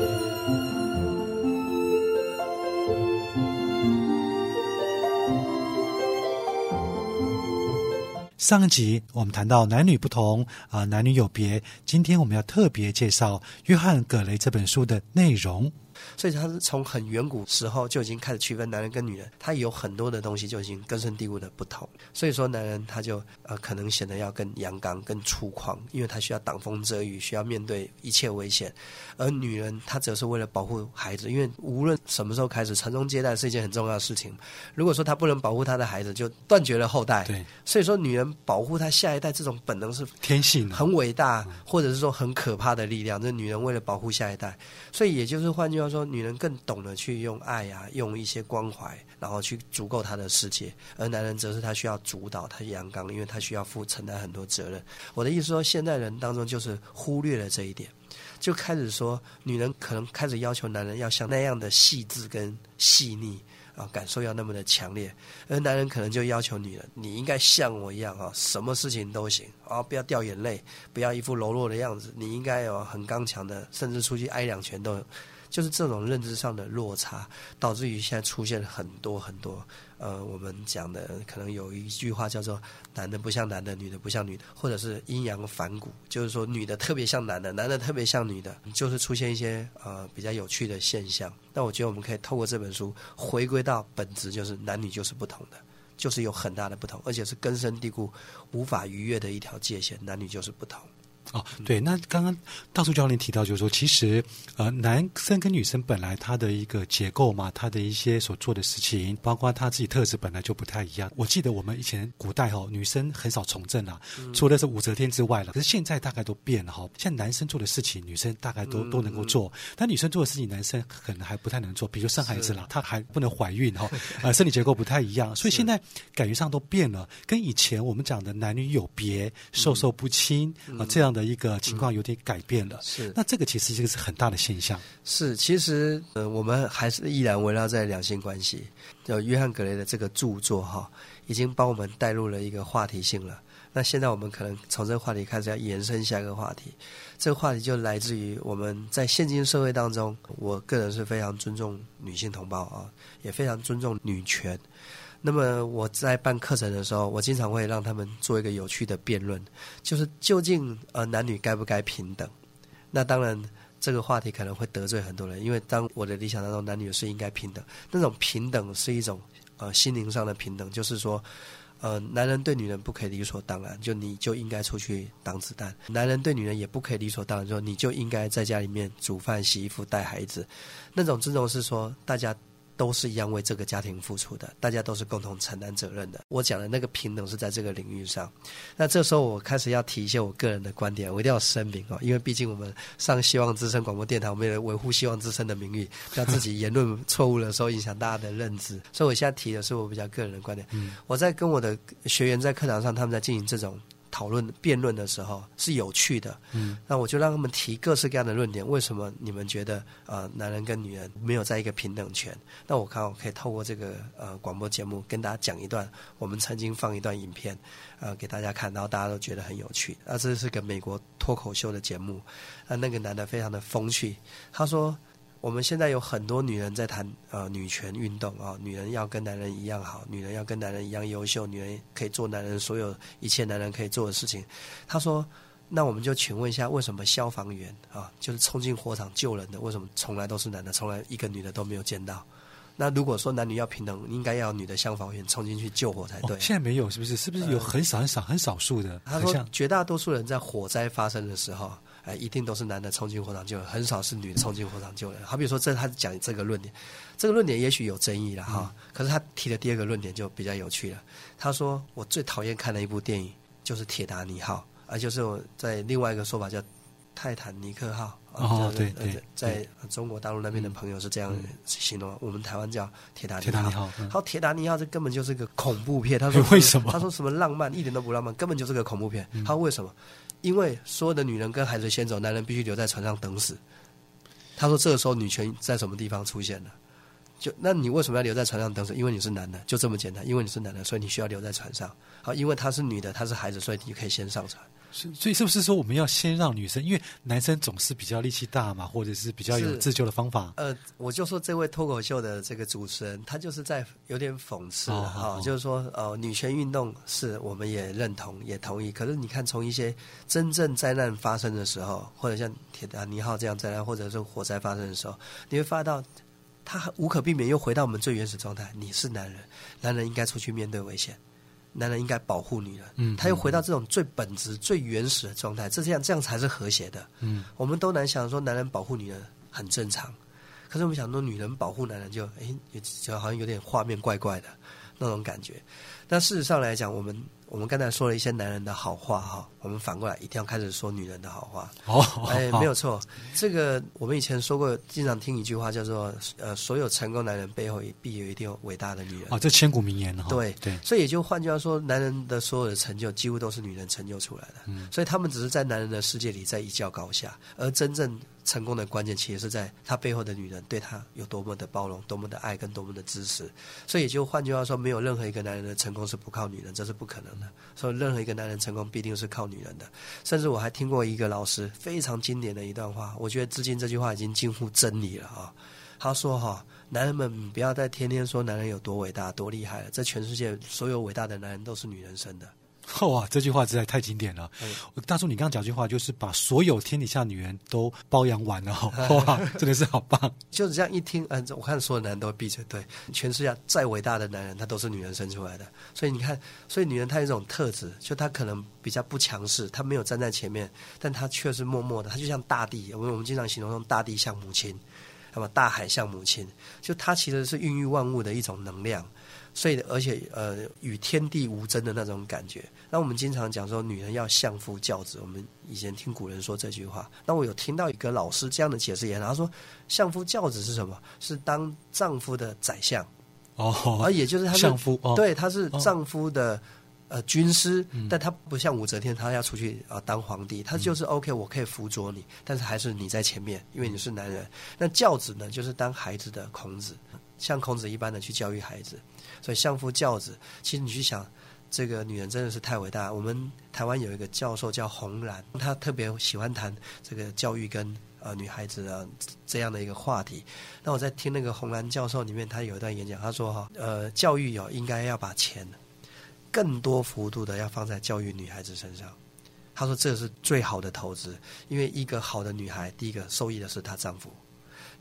Música 上一集我们谈到男女不同啊，男女有别。今天我们要特别介绍《约翰·葛雷》这本书的内容。所以他是从很远古时候就已经开始区分男人跟女人，他有很多的东西就已经根深蒂固的不同。所以说男人他就呃可能显得要更阳刚、更粗犷，因为他需要挡风遮雨，需要面对一切危险；而女人她则是为了保护孩子，因为无论什么时候开始传宗接代是一件很重要的事情。如果说她不能保护她的孩子，就断绝了后代。对，所以说女人保护她下一代这种本能是天性，很伟大，或者是说很可怕的力量。这女人为了保护下一代，所以也就是换句话说。女人更懂得去用爱啊，用一些关怀，然后去足够她的世界；而男人则是他需要主导，他阳刚，因为他需要负承担很多责任。我的意思说，现代人当中就是忽略了这一点，就开始说女人可能开始要求男人要像那样的细致跟细腻啊，感受要那么的强烈；而男人可能就要求女人，你应该像我一样啊，什么事情都行啊，不要掉眼泪，不要一副柔弱的样子，你应该有很刚强的，甚至出去挨两拳都。就是这种认知上的落差，导致于现在出现了很多很多，呃，我们讲的可能有一句话叫做“男的不像男的，女的不像女的”，或者是阴阳反骨，就是说女的特别像男的，男的特别像女的，就是出现一些呃比较有趣的现象。那我觉得我们可以透过这本书回归到本质，就是男女就是不同的，就是有很大的不同，而且是根深蒂固、无法逾越的一条界限，男女就是不同。哦，对，那刚刚大树教练提到，就是说，其实呃，男生跟女生本来他的一个结构嘛，他的一些所做的事情，包括他自己特质本来就不太一样。我记得我们以前古代哈，女生很少从政啊，除了是武则天之外了。可是现在大概都变了哈，像男生做的事情，女生大概都都能够做，但女生做的事情，男生可能还不太能做，比如生孩子了，她还不能怀孕哈，呃，生理结构不太一样，所以现在感觉上都变了，跟以前我们讲的男女有别、授受不亲啊这样的。一个情况有点改变了，是那这个其实这个是很大的现象。是，其实呃，我们还是依然围绕在两性关系。就约翰格雷的这个著作哈，已经帮我们带入了一个话题性了。那现在我们可能从这个话题开始要延伸下一个话题。这个话题就来自于我们在现今社会当中，我个人是非常尊重女性同胞啊，也非常尊重女权。那么我在办课程的时候，我经常会让他们做一个有趣的辩论，就是究竟呃男女该不该平等？那当然这个话题可能会得罪很多人，因为当我的理想当中男女是应该平等，那种平等是一种呃心灵上的平等，就是说呃男人对女人不可以理所当然，就你就应该出去挡子弹；男人对女人也不可以理所当然，说你就应该在家里面煮饭、洗衣服、带孩子。那种尊重是说大家。都是一样为这个家庭付出的，大家都是共同承担责任的。我讲的那个平等是在这个领域上。那这时候我开始要提一些我个人的观点，我一定要声明哦，因为毕竟我们上希望之声广播电台，我们也维护希望之声的名誉，让自己言论错误的时候影响大家的认知。所以我现在提的是我比较个人的观点。我在跟我的学员在课堂上，他们在进行这种。讨论辩论的时候是有趣的，嗯，那我就让他们提各式各样的论点。为什么你们觉得呃男人跟女人没有在一个平等权？那我看我可以透过这个呃广播节目跟大家讲一段，我们曾经放一段影片，呃给大家看，然后大家都觉得很有趣。啊，这是个美国脱口秀的节目，啊那个男的非常的风趣，他说。我们现在有很多女人在谈呃女权运动啊，女人要跟男人一样好，女人要跟男人一样优秀，女人可以做男人所有一切男人可以做的事情。他说：“那我们就请问一下，为什么消防员啊，就是冲进火场救人的，为什么从来都是男的，从来一个女的都没有见到？那如果说男女要平等，应该要女的消防员冲进去救火才对。现在没有，是不是？是不是有很少很少很少数的？他说，绝大多数人在火灾发生的时候。”哎，一定都是男的冲进火场救人，很少是女的冲进火场救人。好比说，这他讲这个论点，这个论点也许有争议了哈。可是他提的第二个论点就比较有趣了。他说：“我最讨厌看的一部电影就是《铁达尼号》，而就是我在另外一个说法叫《泰坦尼克号》。哦，对对，在中国大陆那边的朋友是这样形容，我们台湾叫《铁达尼号》。好，《铁达尼号》这根本就是个恐怖片。他说为什么？他说什么浪漫一点都不浪漫，根本就是个恐怖片。他为什么？因为所有的女人跟孩子先走，男人必须留在船上等死。他说：“这个时候女权在什么地方出现了？就那你为什么要留在船上等死？因为你是男的，就这么简单。因为你是男的，所以你需要留在船上。好，因为她是女的，她是孩子，所以你可以先上船。所所以是不是说我们要先让女生，因为男生总是比较力气大嘛，或者是比较有自救的方法？呃，我就说这位脱口秀的这个主持人，他就是在有点讽刺哦哈、哦哦就是说，呃，女权运动是我们也认同也同意，可是你看从一些真正灾难发生的时候，或者像铁达尼号这样灾难，或者是火灾发生的时候，你会发到。他无可避免又回到我们最原始状态。你是男人，男人应该出去面对危险，男人应该保护女人。嗯他又回到这种最本质、最原始的状态，这样这样才是和谐的。嗯，我们都难想说男人保护女人很正常，可是我们想说女人保护男人就哎，就好像有点画面怪怪的那种感觉。但事实上来讲，我们我们刚才说了一些男人的好话哈，我们反过来一定要开始说女人的好话。哦，哎，没有错，这个我们以前说过，经常听一句话叫做呃，所有成功男人背后也必有一定有伟大的女人。哦，这千古名言哈。对对，所以也就换句话说，男人的所有的成就几乎都是女人成就出来的。嗯所以他们只是在男人的世界里在一较高下，而真正成功的关键其实是在他背后的女人对他有多么的包容、多么的爱跟多么的支持。所以就换句话说，没有任何一个男人的成功是不靠女人，这是不可能的。所以任何一个男人成功必定是靠女人的。甚至我还听过一个老师非常经典的一段话，我觉得至今这句话已经近乎真理了啊。他说：“哈，男人们不要再天天说男人有多伟大、多厉害了。这全世界所有伟大的男人都是女人生的。哇，这句话实在太经典了。嗯大叔，你刚刚讲句话，就是把所有天底下女人都包养完了，哇，真的是好棒。就是这样一听，嗯，我看所有男人都会闭嘴。对，全世界再伟大的男人，他都是女人生出来的。所以你看，所以女人她有一种特质，就她可能比较不强势，她没有站在前面，但她却是默默的，她就像大地。我们我们经常形容用大地像母亲，那么大海像母亲，就她其实是孕育万物的一种能量。所以，而且呃，与天地无争的那种感觉。那我们经常讲说，女人要相夫教子。我们以前听古人说这句话。那我有听到一个老师这样的解释也他说，相夫教子是什么？是当丈夫的宰相，哦，而也就是他是相夫哦，对，他是丈夫的、呃军师，嗯但他不像武则天，他要出去啊、呃当皇帝，他就是 OK，我可以辅佐你，但是还是你在前面，因为你是男人。那教子呢，就是当孩子的孔子，像孔子一般的去教育孩子，所以相夫教子。其实你去想。这个女人真的是太伟大。我们台湾有一个教授叫洪兰，他特别喜欢谈这个教育跟呃女孩子的这样的一个话题。那我在听那个洪兰教授里面，他有一段演讲，他说哈，呃，教育有应该要把钱更多幅度的要放在教育女孩子身上。他说这是最好的投资，因为一个好的女孩，第一个受益的是她丈夫，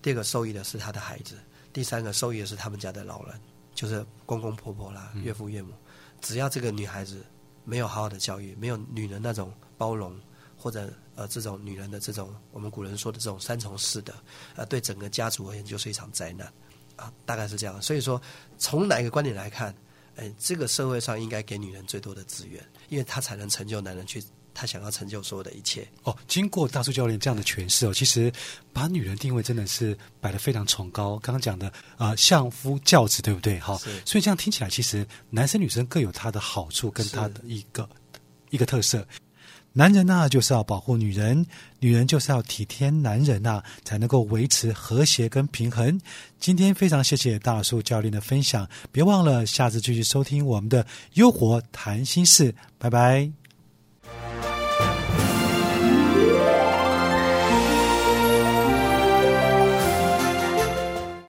第二个受益的是她的孩子，第三个受益的是他们家的老人，就是公公婆婆啦、岳父岳母。只要这个女孩子没有好好的教育，没有女人那种包容，或者呃这种女人的这种我们古人说的这种三从四德，呃对整个家族而言就是一场灾难啊，大概是这样。所以说，从哪一个观点来看，哎，这个社会上应该给女人最多的资源，因为她才能成就男人去他想要成就所有的一切。哦，经过大叔教练这样的诠释哦，其实把女人定位真的是摆得非常崇高。刚刚讲的啊、呃相夫教子，对不对？哈是，所以这样听起来，其实男生女生各有他的好处跟他的一个一个特色。男人呐、就是要保护女人，女人就是要体贴男人呐、才能够维持和谐跟平衡。今天非常谢谢大叔教练的分享，别忘了下次继续收听我们的《优活谈心事》，拜拜。